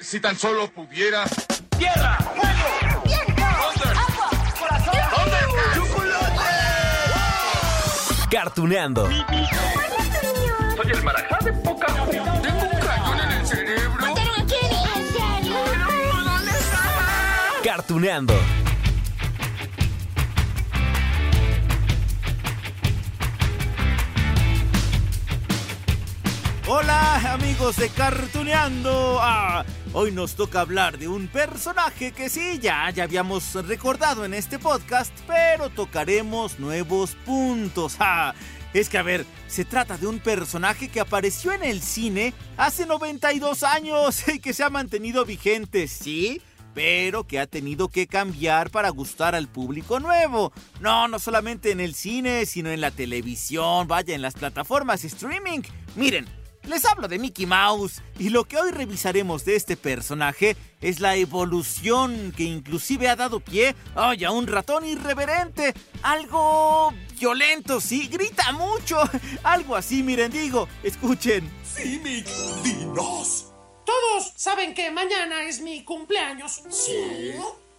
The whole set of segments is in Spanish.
Si tan solo pudiera. ¡Tierra! ¡Fuego! ¡Viento! ¡Agua! ¡Corazón! Cartuneando. Soy el marajá de poca Tengo un cañón en el cerebro. ¿Dónde está? Cartuneando. Hola amigos de Cartuneando. Ah, hoy nos toca hablar de un personaje que sí, ya, ya habíamos recordado en este podcast, pero tocaremos nuevos puntos. Ah, es que a ver, se trata de un personaje que apareció en el cine hace 92 años y que se ha mantenido vigente, sí, pero que ha tenido que cambiar para gustar al público nuevo. No, no solamente en el cine, sino en la televisión, vaya, en las plataformas streaming. Miren, les hablo de Mickey Mouse y lo que hoy revisaremos de este personaje es la evolución que inclusive ha dado pie ay, a un ratón irreverente, algo violento, sí, grita mucho, algo así, miren, digo, escuchen. Sí, Mick, dinos. Todos saben que mañana es mi cumpleaños. Sí.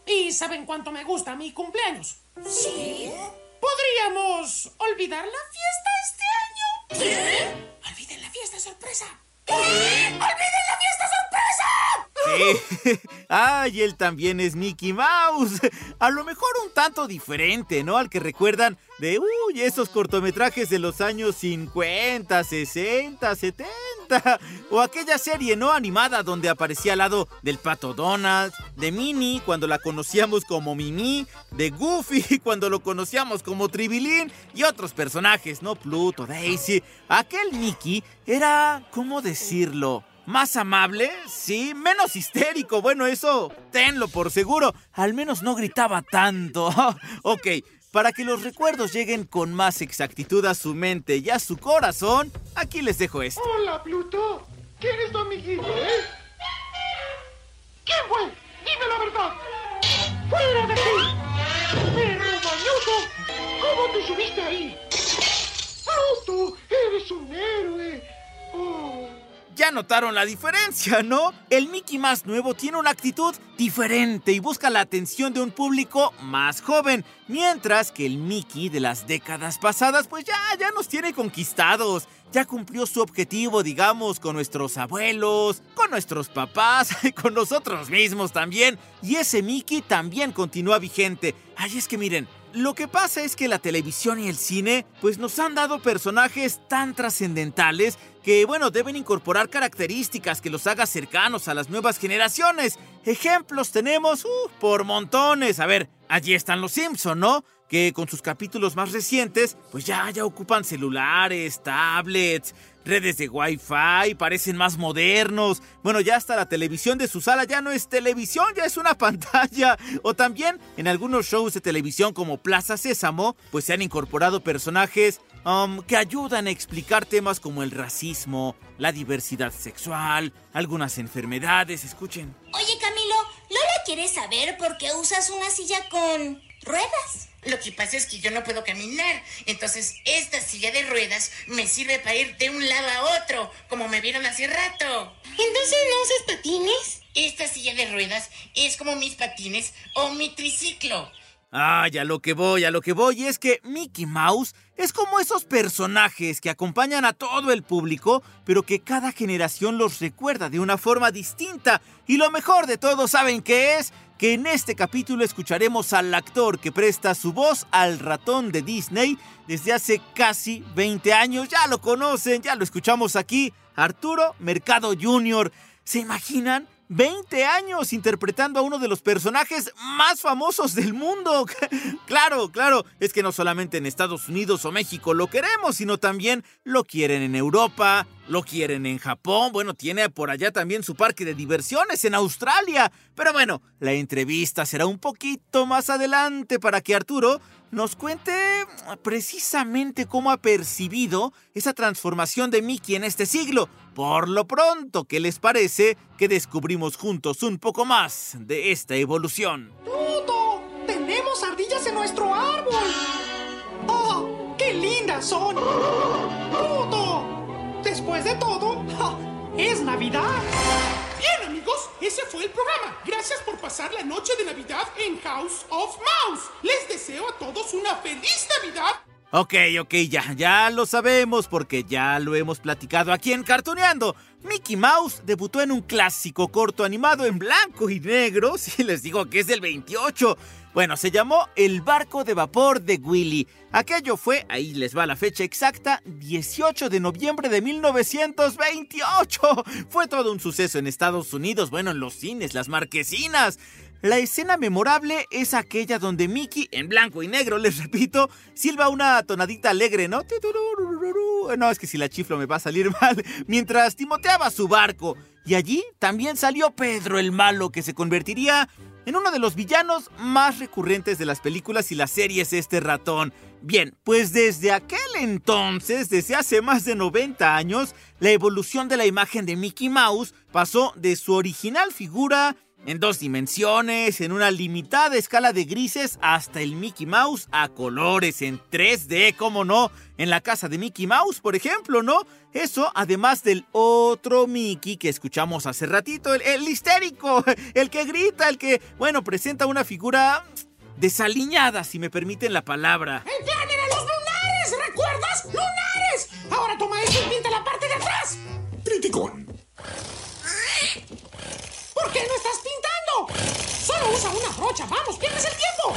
¿Y saben cuánto me gusta mi cumpleaños? Sí. ¿Podríamos olvidar la fiesta este año? ¿Qué? Fiesta sorpresa. ¿Qué? ¡Olviden Sí. Ay, él también es Mickey Mouse. A lo mejor un tanto diferente, ¿no? Al que recuerdan de, uy, esos cortometrajes de los años 50, 60, 70. O aquella serie, ¿no? Animada donde aparecía al lado del pato Donald, de Minnie cuando la conocíamos como Mimi, de Goofy cuando lo conocíamos como Tribilín y otros personajes, ¿no? Pluto, Daisy. Aquel Mickey era, ¿cómo decirlo? Más amable, sí, menos histérico. Bueno, eso tenlo por seguro. Al menos no gritaba tanto. ok, para que los recuerdos lleguen con más exactitud a su mente y a su corazón, aquí les dejo esto. Hola, Pluto. ¿Quién es tu amiguito, eh? ¿Quién fue? Dime la verdad. ¡Fuera de aquí! ¡Perro mañoso! ¿Cómo te subiste ahí? ¡Pluto! ¡Eres un héroe! Oh. Ya notaron la diferencia, ¿no? El Mickey más nuevo tiene una actitud diferente y busca la atención de un público más joven, mientras que el Mickey de las décadas pasadas pues ya, ya nos tiene conquistados. Ya cumplió su objetivo, digamos, con nuestros abuelos, con nuestros papás, y con nosotros mismos también. Y ese Mickey también continúa vigente. Ay, es que miren, lo que pasa es que la televisión y el cine pues nos han dado personajes tan trascendentales que bueno, deben incorporar características que los haga cercanos a las nuevas generaciones. Ejemplos tenemos uh, por montones. A ver, allí están los Simpson, ¿no? Que con sus capítulos más recientes pues ya ya ocupan celulares, tablets, redes de Wi-Fi, parecen más modernos. Bueno, ya hasta la televisión de su sala ya no es televisión, ya es una pantalla. O también en algunos shows de televisión como Plaza Sésamo, pues se han incorporado personajes um, que ayudan a explicar temas como el racismo, la diversidad sexual, algunas enfermedades. Escuchen. Oye, Camilo, Lola quiere saber por qué usas una silla con ruedas. Lo que pasa es que yo no puedo caminar, entonces esta silla de ruedas me sirve para ir de un lado a otro, como me vieron hace rato. ¿Entonces no usas patines? Esta silla de ruedas es como mis patines o mi triciclo. Ay, a lo que voy, a lo que voy es que Mickey Mouse es como esos personajes que acompañan a todo el público, pero que cada generación los recuerda de una forma distinta. Y lo mejor de todo, ¿saben qué es? Que en este capítulo escucharemos al actor que presta su voz al ratón de Disney desde hace casi 20 años. Ya lo conocen, ya lo escuchamos aquí, Arturo Mercado Jr. ¿Se imaginan? 20 años interpretando a uno de los personajes más famosos del mundo. claro, claro, es que no solamente en Estados Unidos o México lo queremos, sino también lo quieren en Europa, lo quieren en Japón, bueno, tiene por allá también su parque de diversiones en Australia. Pero bueno, la entrevista será un poquito más adelante para que Arturo nos cuente precisamente cómo ha percibido esa transformación de Mickey en este siglo. Por lo pronto, ¿qué les parece que descubrimos juntos un poco más de esta evolución? ¡Tuto! ¡Tenemos ardillas en nuestro árbol! ¡Oh! ¡Qué lindas son! ¡Tuto! Después de todo, ¡es Navidad! Bien, amigos, ese fue el programa. Gracias por pasar la noche de Navidad en House of Mouse. Les deseo a todos una feliz Navidad. Ok, ok, ya, ya lo sabemos porque ya lo hemos platicado aquí en Cartoneando. Mickey Mouse debutó en un clásico corto animado en blanco y negro, si les digo que es del 28. Bueno, se llamó El barco de vapor de Willy. Aquello fue, ahí les va la fecha exacta, 18 de noviembre de 1928. Fue todo un suceso en Estados Unidos, bueno, en los cines, las marquesinas. La escena memorable es aquella donde Mickey, en blanco y negro, les repito, silba una tonadita alegre, ¿no? No, es que si la chiflo me va a salir mal. Mientras timoteaba su barco. Y allí también salió Pedro el Malo, que se convertiría en uno de los villanos más recurrentes de las películas y las series este ratón. Bien, pues desde aquel entonces, desde hace más de 90 años, la evolución de la imagen de Mickey Mouse pasó de su original figura en dos dimensiones, en una limitada escala de grises, hasta el Mickey Mouse a colores, en 3D, ¿cómo no? En la casa de Mickey Mouse, por ejemplo, ¿no? Eso, además del otro Mickey que escuchamos hace ratito, el, el histérico, el que grita, el que, bueno, presenta una figura desaliñada, si me permiten la palabra. ¡El plan era los lunares! ¿Recuerdas? ¡Lunares! Ahora toma esto y pinta la parte de atrás. Criticón. ¿Por qué no estás Solo usa una brocha, vamos, pierdes el tiempo.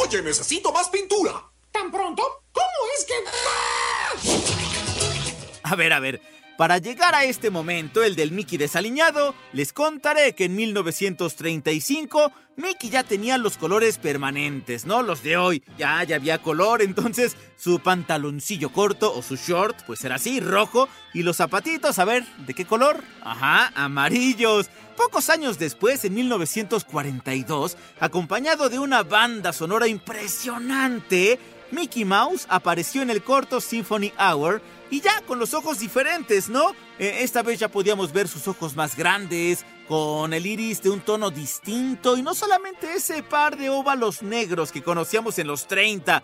Oye, necesito más pintura. ¿Tan pronto? ¿Cómo es que... A ver, a ver. Para llegar a este momento, el del Mickey desaliñado, les contaré que en 1935 Mickey ya tenía los colores permanentes, ¿no? Los de hoy. Ya, ya había color, entonces su pantaloncillo corto o su short, pues era así, rojo. Y los zapatitos, a ver, ¿de qué color? Ajá, amarillos. Pocos años después, en 1942, acompañado de una banda sonora impresionante, Mickey Mouse apareció en el corto Symphony Hour y ya con los ojos diferentes, ¿no? Eh, esta vez ya podíamos ver sus ojos más grandes, con el iris de un tono distinto y no solamente ese par de óvalos negros que conocíamos en los 30.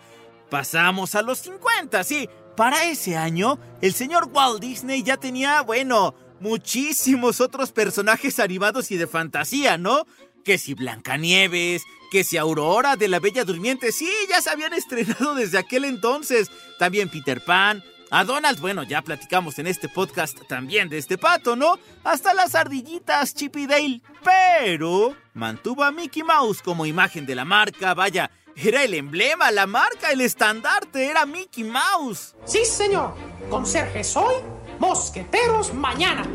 Pasamos a los 50, sí. Para ese año, el señor Walt Disney ya tenía, bueno, muchísimos otros personajes animados y de fantasía, ¿no? Que si Blancanieves, que si Aurora de la Bella Durmiente, sí, ya se habían estrenado desde aquel entonces. También Peter Pan, a Donald, bueno, ya platicamos en este podcast también de este pato, ¿no? Hasta las ardillitas Chip y Dale. Pero mantuvo a Mickey Mouse como imagen de la marca, vaya, era el emblema, la marca, el estandarte, era Mickey Mouse. Sí, señor. Conserjes hoy, mosqueteros mañana.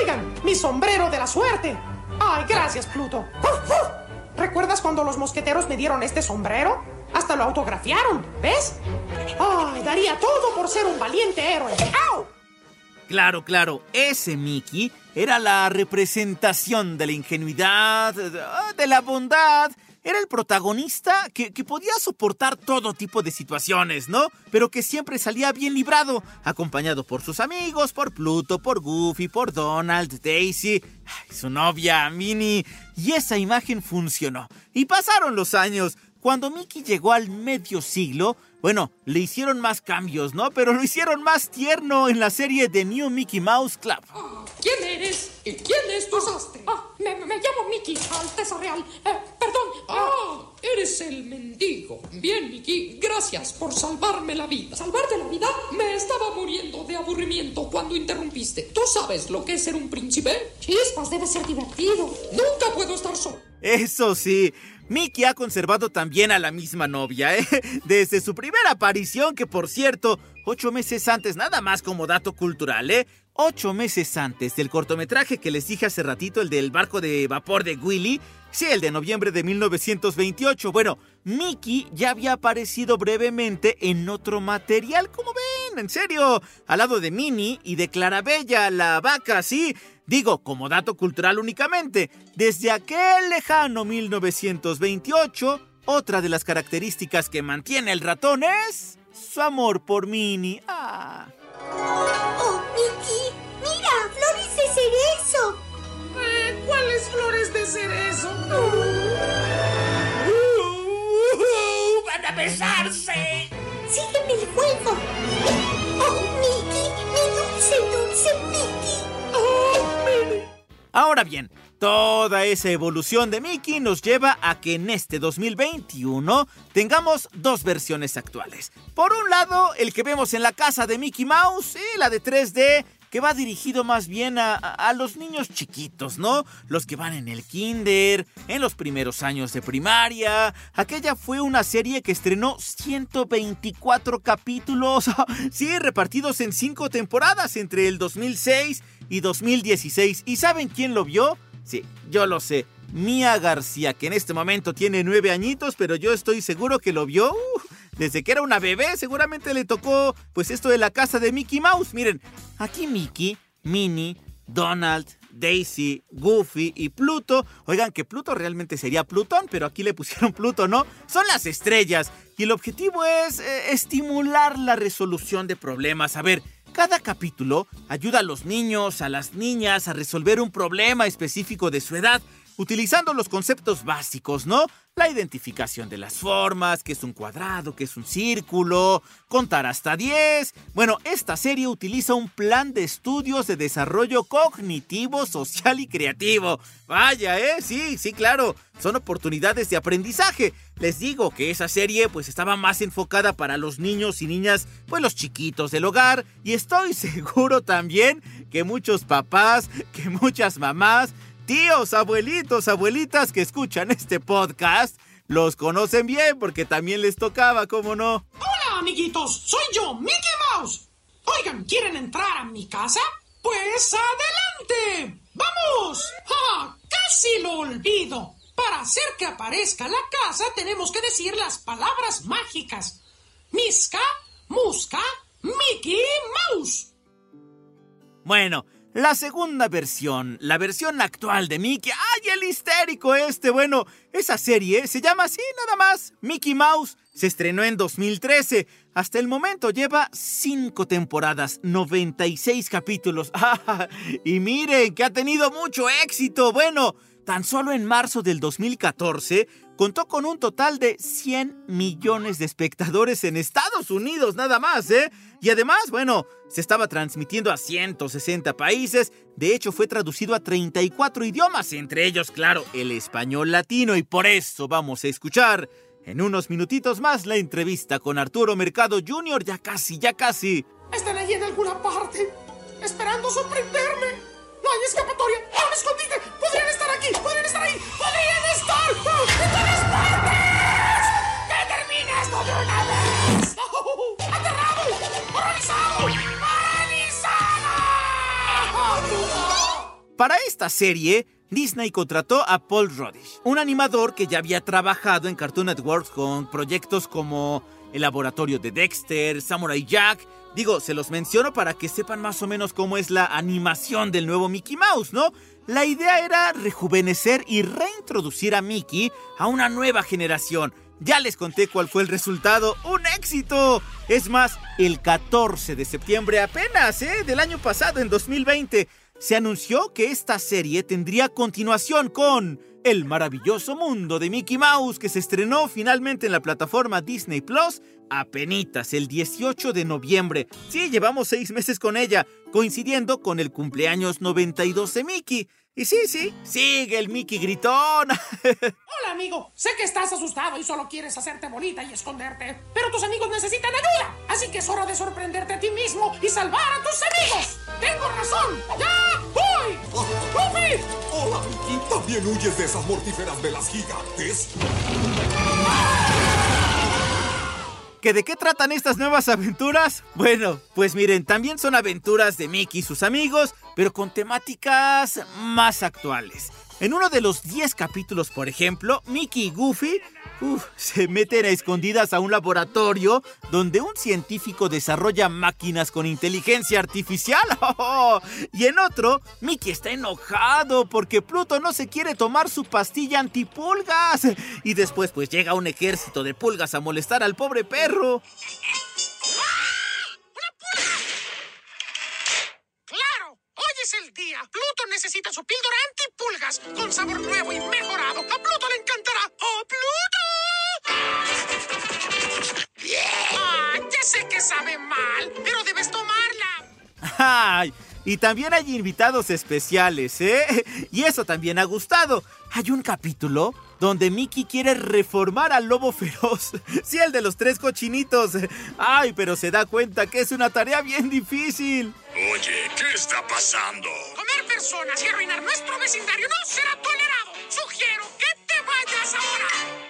Oigan, mi sombrero de la suerte. Ay, gracias, Pluto. ¿Recuerdas cuando los mosqueteros me dieron este sombrero? Hasta lo autografiaron, ¿ves? ¡Ay, daría todo por ser un valiente héroe! ¡Au! Claro, claro, ese Mickey era la representación de la ingenuidad, de la bondad. Era el protagonista que, que, podía soportar todo tipo de situaciones, ¿no? Pero que siempre salía bien librado, acompañado por sus amigos, por Pluto, por Goofy, por Donald, Daisy, su novia, Minnie. Y esa imagen funcionó. Y pasaron los años. Cuando Mickey llegó al medio siglo, bueno, le hicieron más cambios, ¿no? Pero lo hicieron más tierno en la serie de New Mickey Mouse Club. Oh, ¿Quién eres? ¿Y quién es tu sastre? Ah, me, me, llamo Mickey, Alteza Real. Eh, perdón. Ah, eres el mendigo. Bien, Mickey, gracias por salvarme la vida. ¿Salvarte la vida? Me estaba muriendo de aburrimiento cuando interrumpiste. ¿Tú sabes lo que es ser un príncipe? Chispas, debe ser divertido. Nunca puedo estar solo. Eso sí, Mickey ha conservado también a la misma novia, ¿eh? Desde su primera aparición, que por cierto, ocho meses antes, nada más como dato cultural, ¿eh? Ocho meses antes del cortometraje que les dije hace ratito, el del barco de vapor de Willy, sí, el de noviembre de 1928. Bueno, Mickey ya había aparecido brevemente en otro material, como ven, en serio, al lado de Minnie y de Clarabella, la vaca, sí. Digo, como dato cultural únicamente, desde aquel lejano 1928, otra de las características que mantiene el ratón es su amor por Minnie. Ah. ¡Oh, Mickey! ¡Mira! ¡Flores de cerezo! Eh, ¿Cuáles flores de cerezo? Uh, ¡Van a besarse! Ahora bien, toda esa evolución de Mickey nos lleva a que en este 2021 tengamos dos versiones actuales. Por un lado, el que vemos en la casa de Mickey Mouse, y la de 3D, que va dirigido más bien a, a, los niños chiquitos, ¿no? Los que van en el kinder, en los primeros años de primaria. Aquella fue una serie que estrenó 124 capítulos, sí, repartidos en 5 temporadas entre el 2006 y 2016. ¿Y saben quién lo vio? Sí, yo lo sé. Mía García, que en este momento tiene 9 añitos, pero yo estoy seguro que lo vio... Uh, desde que era una bebé, seguramente le tocó pues esto de la casa de Mickey Mouse. Miren, aquí Mickey, Minnie, Donald, Daisy, Goofy y Pluto. Oigan que Pluto realmente sería Plutón, pero aquí le pusieron Pluto, ¿no? Son las estrellas. Y el objetivo es eh, estimular la resolución de problemas. A ver, cada capítulo ayuda a los niños, a las niñas a resolver un problema específico de su edad utilizando los conceptos básicos, ¿no? La identificación de las formas, que es un cuadrado, que es un círculo, contar hasta 10. Bueno, esta serie utiliza un plan de estudios de desarrollo cognitivo, social y creativo. Vaya, ¿eh? Sí, sí, claro. Son oportunidades de aprendizaje. Les digo que esa serie pues estaba más enfocada para los niños y niñas, pues los chiquitos del hogar. Y estoy seguro también que muchos papás, que muchas mamás tíos, abuelitos, abuelitas que escuchan este podcast los conocen bien porque también les tocaba, ¿cómo no? Hola, amiguitos, soy yo, Mickey Mouse. Oigan, ¿quieren entrar a mi casa? Pues adelante. ¡Vamos! ¡Ah! Casi lo olvido. Para hacer que aparezca la casa tenemos que decir las palabras mágicas. Miska, Muska, Mickey Mouse. Bueno, la segunda versión, la versión actual de Mickey. ¡Ay, el histérico este! Bueno, esa serie se llama así nada más, Mickey Mouse. Se estrenó en 2013. Hasta el momento lleva 5 temporadas, 96 capítulos. y miren que ha tenido mucho éxito. Bueno, tan solo en marzo del 2014 contó con un total de 100 millones de espectadores en Estados Unidos, nada más, ¿eh? Y además, bueno, se estaba transmitiendo a 160 países, de hecho fue traducido a 34 idiomas, entre ellos, claro, el español latino, y por eso vamos a escuchar en unos minutitos más la entrevista con Arturo Mercado Jr., ya casi, ya casi. Están allí en alguna parte, esperando sorprenderme. No hay escapatoria, hay un escondite. Podrían estar aquí, podrían estar ahí, podrían estar en todas partes. ¡Que termine esto de una vez! ¡Aterrado! ¡Horrorizado! ¡Paralizado! Para esta serie, Disney contrató a Paul Rodish, un animador que ya había trabajado en Cartoon Network con proyectos como El Laboratorio de Dexter, Samurai Jack. Digo, se los menciono para que sepan más o menos cómo es la animación del nuevo Mickey Mouse, ¿no? La idea era rejuvenecer y reintroducir a Mickey a una nueva generación. Ya les conté cuál fue el resultado. ¡Un éxito! Es más, el 14 de septiembre apenas, ¿eh? Del año pasado, en 2020, se anunció que esta serie tendría continuación con El maravilloso mundo de Mickey Mouse, que se estrenó finalmente en la plataforma Disney Plus apenitas el 18 de noviembre. Sí, llevamos seis meses con ella, coincidiendo con el cumpleaños 92 de Mickey. Y sí, sí, sigue el Mickey gritón. Hola, amigo. Sé que estás asustado y solo quieres hacerte bonita y esconderte. Pero tus amigos necesitan ayuda. Así que es hora de sorprenderte a ti mismo y salvar a tus amigos. Tengo razón. ¡Ya voy! ¡Goofy! Hola, Mickey. ¿También huyes de esas mortíferas velas gigantes? ¿Que de qué tratan estas nuevas aventuras? Bueno, pues miren, también son aventuras de Mickey y sus amigos, pero con temáticas más actuales. En uno de los 10 capítulos, por ejemplo, Mickey y Goofy se meten a escondidas a un laboratorio donde un científico desarrolla máquinas con inteligencia artificial. Oh, y en otro, Mickey está enojado porque Pluto no se quiere tomar su pastilla antipulgas. Y después pues llega un ejército de pulgas a molestar al pobre perro. Pluto necesita su píldora antipulgas con sabor nuevo y mejorado. A Pluto le encantará. ¡Oh, Pluto! Ah, ya sé que sabe mal, pero debes tomarla. ¡Ay! Y también hay invitados especiales, ¿eh? Y eso también ha gustado. Hay un capítulo donde Mickey quiere reformar al lobo feroz. Sí, el de los tres cochinitos. Ay, pero se da cuenta que es una tarea bien difícil. Oye, ¿qué está pasando? Comer personas y arruinar nuestro vecindario no será tolerado. Sugiero que te vayas ahora.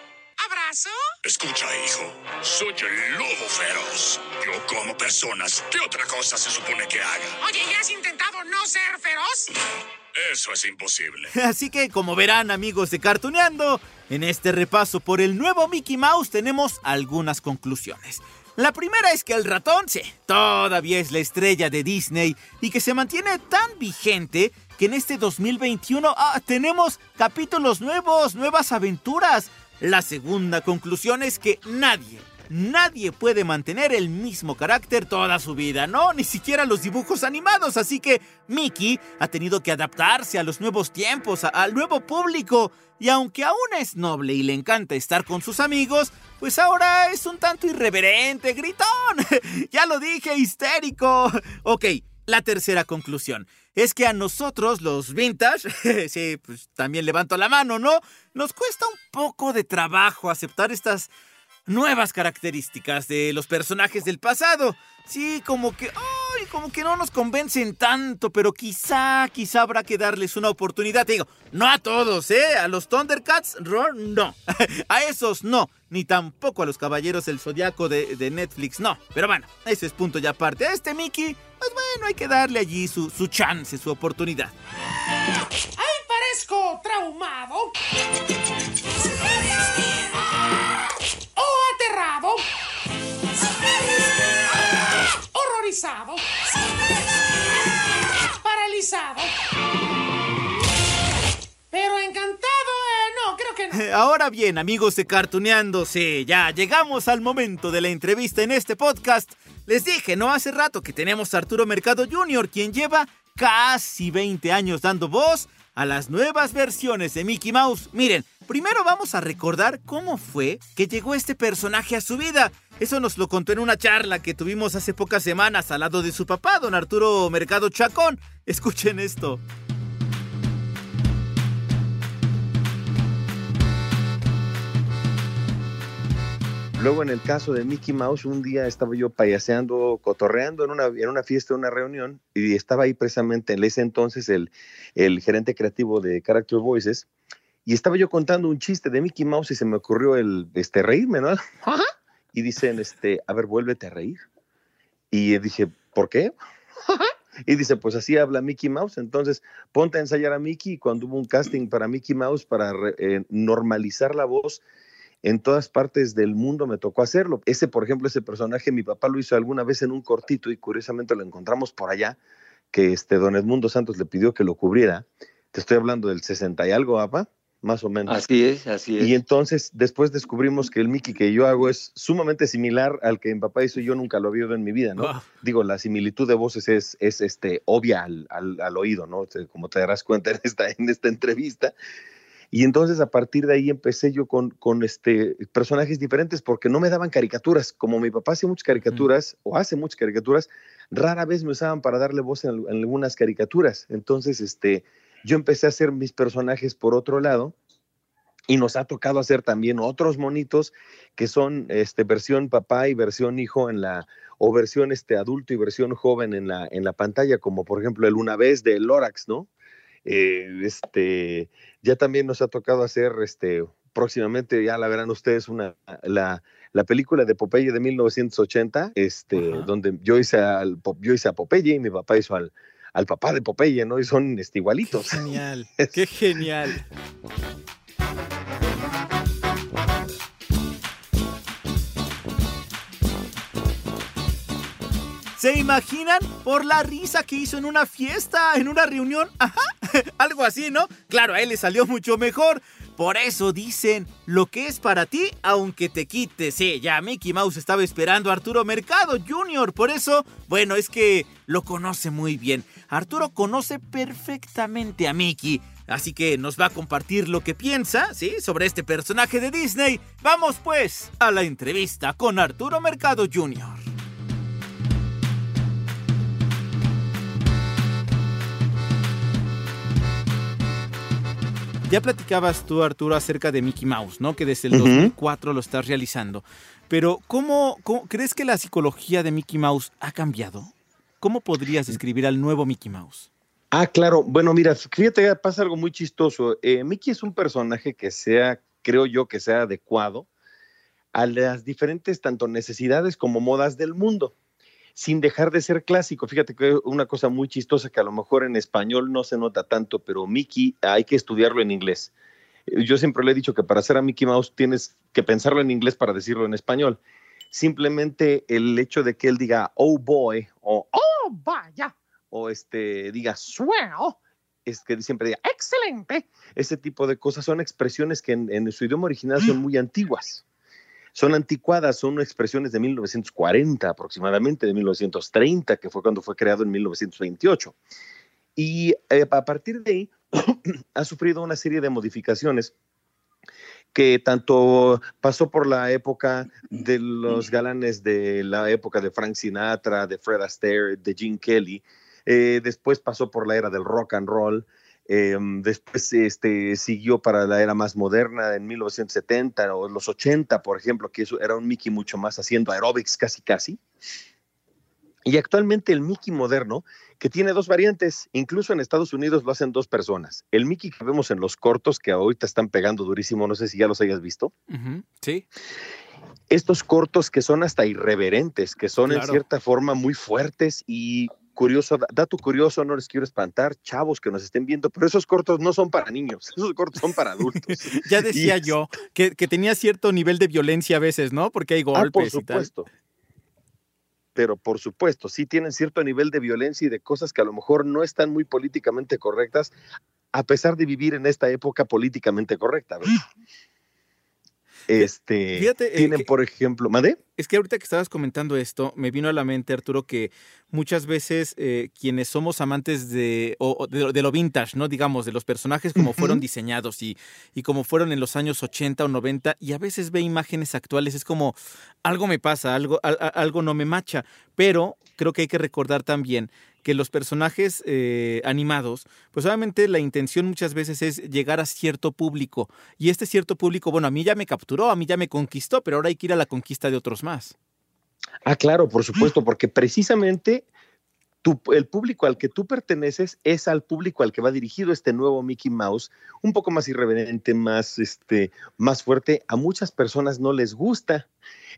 Escucha, hijo. Soy el lobo feroz. Yo como personas. ¿Qué otra cosa se supone que haga? Oye, ¿ya has intentado no ser feroz? Eso es imposible. Así que, como verán, amigos de Cartuneando, en este repaso por el nuevo Mickey Mouse tenemos algunas conclusiones. La primera es que el ratón, sí, todavía es la estrella de Disney y que se mantiene tan vigente que en este 2021 ah, tenemos capítulos nuevos, nuevas aventuras. La segunda conclusión es que nadie, nadie puede mantener el mismo carácter toda su vida, ¿no? Ni siquiera los dibujos animados, así que Mickey ha tenido que adaptarse a los nuevos tiempos, al nuevo público. Y aunque aún es noble y le encanta estar con sus amigos, pues ahora es un tanto irreverente, gritón. ya lo dije, histérico. Ok, la tercera conclusión es que a nosotros, los vintage, sí, pues también levanto la mano, ¿no? Nos cuesta un poco de trabajo aceptar estas nuevas características de los personajes del pasado. Sí, como que, ay, como que no nos convencen tanto, pero quizá, quizá habrá que darles una oportunidad. Te digo, no a todos, ¿eh? A los Thundercats, Roar, no. a esos no. Ni tampoco a los Caballeros del Zodiaco de, de Netflix, no. Pero bueno, ese es punto ya aparte. A este Mickey, pues bueno, hay que darle allí su, su chance, su oportunidad. ¡Ay, parezco traumado! ¡O aterrado! ¡Horrorizado! ¡Paralizado! Ahora bien, amigos de Cartuneando, sí, ya llegamos al momento de la entrevista en este podcast. Les dije, ¿no? Hace rato que tenemos a Arturo Mercado Jr., quien lleva casi 20 años dando voz a las nuevas versiones de Mickey Mouse. Miren, primero vamos a recordar cómo fue que llegó este personaje a su vida. Eso nos lo contó en una charla que tuvimos hace pocas semanas al lado de su papá, don Arturo Mercado Chacón. Escuchen esto. Luego, en el caso de Mickey Mouse, un día estaba yo payaseando, cotorreando en una, en una fiesta, en una reunión, y estaba ahí precisamente en ese entonces el, el gerente creativo de Character Voices, y estaba yo contando un chiste de Mickey Mouse y se me ocurrió el este, reírme, ¿no? Y dicen, este, a ver, vuélvete a reír. Y dije, ¿por qué? Y dice, pues así habla Mickey Mouse. Entonces, ponte a ensayar a Mickey. Y cuando hubo un casting para Mickey Mouse para eh, normalizar la voz, en todas partes del mundo me tocó hacerlo. Ese, por ejemplo, ese personaje, mi papá lo hizo alguna vez en un cortito y curiosamente lo encontramos por allá, que este don Edmundo Santos le pidió que lo cubriera. Te estoy hablando del 60 y algo, papá, más o menos. Así es, así es. Y entonces después descubrimos que el Mickey que yo hago es sumamente similar al que mi papá hizo y yo nunca lo había oído en mi vida, ¿no? Wow. Digo, la similitud de voces es, es este, obvia al, al- al oído, ¿no? Como te darás cuenta en esta, en esta entrevista. Y entonces a partir de ahí empecé yo con, con este, personajes diferentes porque no me daban caricaturas. Como mi papá hace muchas caricaturas o hace muchas caricaturas, rara vez me usaban para darle voz en, al- en algunas caricaturas. Entonces, este, yo empecé a hacer mis personajes por otro lado y nos ha tocado hacer también otros monitos que son este, versión papá y versión hijo en la, o versión este, adulto y versión joven en la, en la pantalla, como por ejemplo el Una vez de Lorax, ¿no? Eh, este, ya también nos ha tocado hacer, este, próximamente, ya la verán ustedes, una, la, la película de Popeye de 1980, este, donde yo hice, al, yo hice a Popeye y mi papá hizo al, al papá de Popeye, ¿no? Y son este, igualitos. Qué genial, qué genial. ¿Se imaginan? Por la risa que hizo en una fiesta, en una reunión. Ajá, algo así, ¿no? Claro, a él le salió mucho mejor. Por eso dicen, lo que es para ti, aunque te quites. Sí, ya Mickey Mouse estaba esperando a Arturo Mercado Jr. Por eso, bueno, es que lo conoce muy bien. Arturo conoce perfectamente a Mickey. Así que nos va a compartir lo que piensa, ¿sí? Sobre este personaje de Disney. Vamos pues a la entrevista con Arturo Mercado Jr. Ya platicabas tú, Arturo, acerca de Mickey Mouse, ¿no? Que desde el 2004 lo estás realizando. Pero, ¿cómo, crees que la psicología de Mickey Mouse ha cambiado? ¿Cómo podrías describir al nuevo Mickey Mouse? Ah, claro. Bueno, mira, fíjate, pasa algo muy chistoso. Eh, Mickey es un personaje que sea, creo yo, que sea adecuado a las diferentes tanto necesidades como modas del mundo sin dejar de ser clásico. Fíjate que una cosa muy chistosa que a lo mejor en español no se nota tanto, pero Mickey hay que estudiarlo en inglés. Eh, yo siempre le he dicho que para hacer a Mickey Mouse tienes que pensarlo en inglés para decirlo en español. Simplemente el hecho de que él diga oh boy o oh vaya o este diga swell es que siempre diga excelente. Ese tipo de cosas son expresiones que en su idioma original son muy antiguas son anticuadas, son expresiones de 1940 aproximadamente, de 1930, que fue cuando fue creado en 1928. Y eh, a partir de ahí ha sufrido una serie de modificaciones que tanto pasó por la época de los galanes de la época de Frank Sinatra, de Fred Astaire, de Gene Kelly, eh, después pasó por la era del rock and roll, Em, después este, siguió para la era más moderna en 1970 o los 80, por ejemplo, que eso era un Mickey mucho más haciendo aerobics casi casi. Y actualmente el Mickey moderno, que tiene dos variantes, incluso en Estados Unidos lo hacen dos personas. El Mickey que vemos en los cortos, que ahorita están pegando durísimo, no sé si ya los hayas visto. Sí. Estos cortos que son hasta irreverentes, que son en cierta forma muy fuertes y curioso, dato curioso, no les quiero espantar, chavos que nos estén viendo, pero esos cortos no son para niños, esos cortos son para adultos. ya decía yo que, tenía cierto nivel de violencia a veces, ¿no? Porque hay golpes ah, por supuesto. Pero por supuesto, sí tienen cierto nivel de violencia y de cosas que a lo mejor no están muy políticamente correctas, a pesar de vivir en esta época políticamente correcta. ¿verdad? Este, Fíjate, eh, tienen, por ejemplo, ¿madre? Es que ahorita que estabas comentando esto, me vino a la mente, Arturo, que muchas veces eh, quienes somos amantes de, de, lo vintage, ¿no? Digamos, de los personajes como fueron diseñados y, y como fueron en los años 80 o 90, y a veces ve imágenes actuales, es como, algo me pasa, algo, algo no me macha, pero creo que hay que recordar también que los personajes eh, animados, pues obviamente la intención muchas veces es llegar a cierto público. Y este cierto público, bueno, a mí ya me capturó, a mí ya me conquistó, pero ahora hay que ir a la conquista de otros más. Ah, claro, por supuesto, porque precisamente el público al que tú perteneces es al público al que va dirigido este nuevo Mickey Mouse, un poco más irreverente, más, este, más fuerte. A muchas personas no les gusta.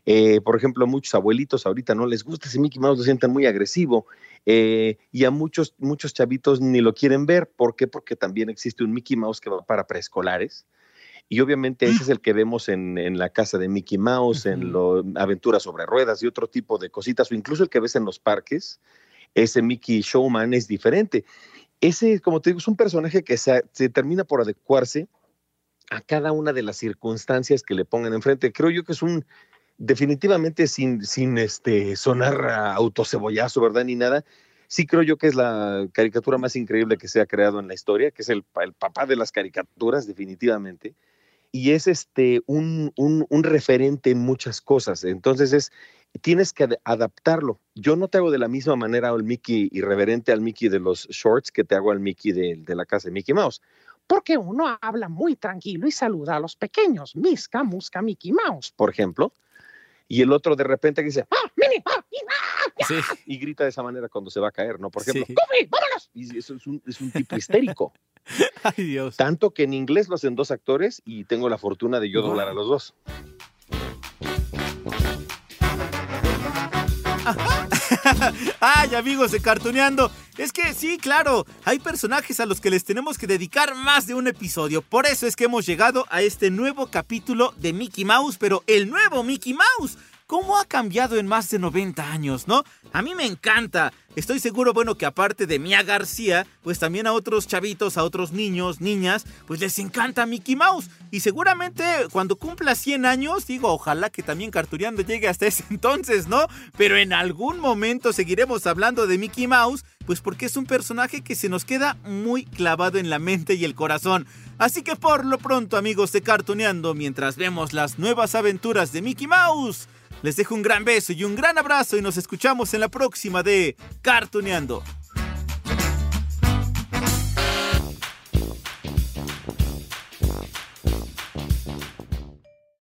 Eh, por ejemplo, a muchos abuelitos ahorita no les gusta ese Mickey Mouse, lo sienten muy agresivo. Eh, y a muchos, muchos chavitos ni lo quieren ver. ¿Por qué? Porque también existe un Mickey Mouse que va para preescolares. Y obviamente ese es el que vemos en, la casa de Mickey Mouse, en lo, aventuras sobre ruedas y otro tipo de cositas, o incluso el que ves en los parques ese Mickey Showman es diferente. Ese, como te digo, es un personaje que se, termina por adecuarse a cada una de las circunstancias que le pongan enfrente. Creo yo que es un, definitivamente sin, sin este, sonar autocebollazo, ¿verdad? Ni nada. Sí creo yo que es la caricatura más increíble que se ha creado en la historia, que es el, el papá de las caricaturas, definitivamente y es este un, un, un, referente en muchas cosas. Entonces es, tienes que adaptarlo. Yo no te hago de la misma manera al Mickey irreverente al Mickey de los shorts que te hago al Mickey de, de la casa de Mickey Mouse. Porque uno habla muy tranquilo y saluda a los pequeños, Misca, Musca, Mickey Mouse. Por ejemplo. Y el otro de repente dice, ¡Ah, Mini! ¡Ah, Y grita de esa manera cuando se va a caer, ¿no? Por ejemplo, vámonos! Y eso es un, es un tipo histérico. Ay, Dios. Tanto que en inglés lo hacen dos actores y tengo la fortuna de yo doblar a los dos. Ay, amigos de Cartuneando. Es que sí, claro, hay personajes a los que les tenemos que dedicar más de un episodio. Por eso es que hemos llegado a este nuevo capítulo de Mickey Mouse, pero el nuevo Mickey Mouse. ¿Cómo ha cambiado en más de 90 años, no? A mí me encanta. Estoy seguro, bueno, que aparte de Mia García, pues también a otros chavitos, a otros niños, niñas, pues les encanta Mickey Mouse. Y seguramente cuando cumpla 100 años, digo, ojalá que también Carturiando llegue hasta ese entonces, ¿no? Pero en algún momento seguiremos hablando de Mickey Mouse, pues porque es un personaje que se nos queda muy clavado en la mente y el corazón. Así que por lo pronto, amigos de Cartuneando, mientras vemos las nuevas aventuras de Mickey Mouse, les dejo un gran beso y un gran abrazo y nos escuchamos en la próxima de Cartuneando.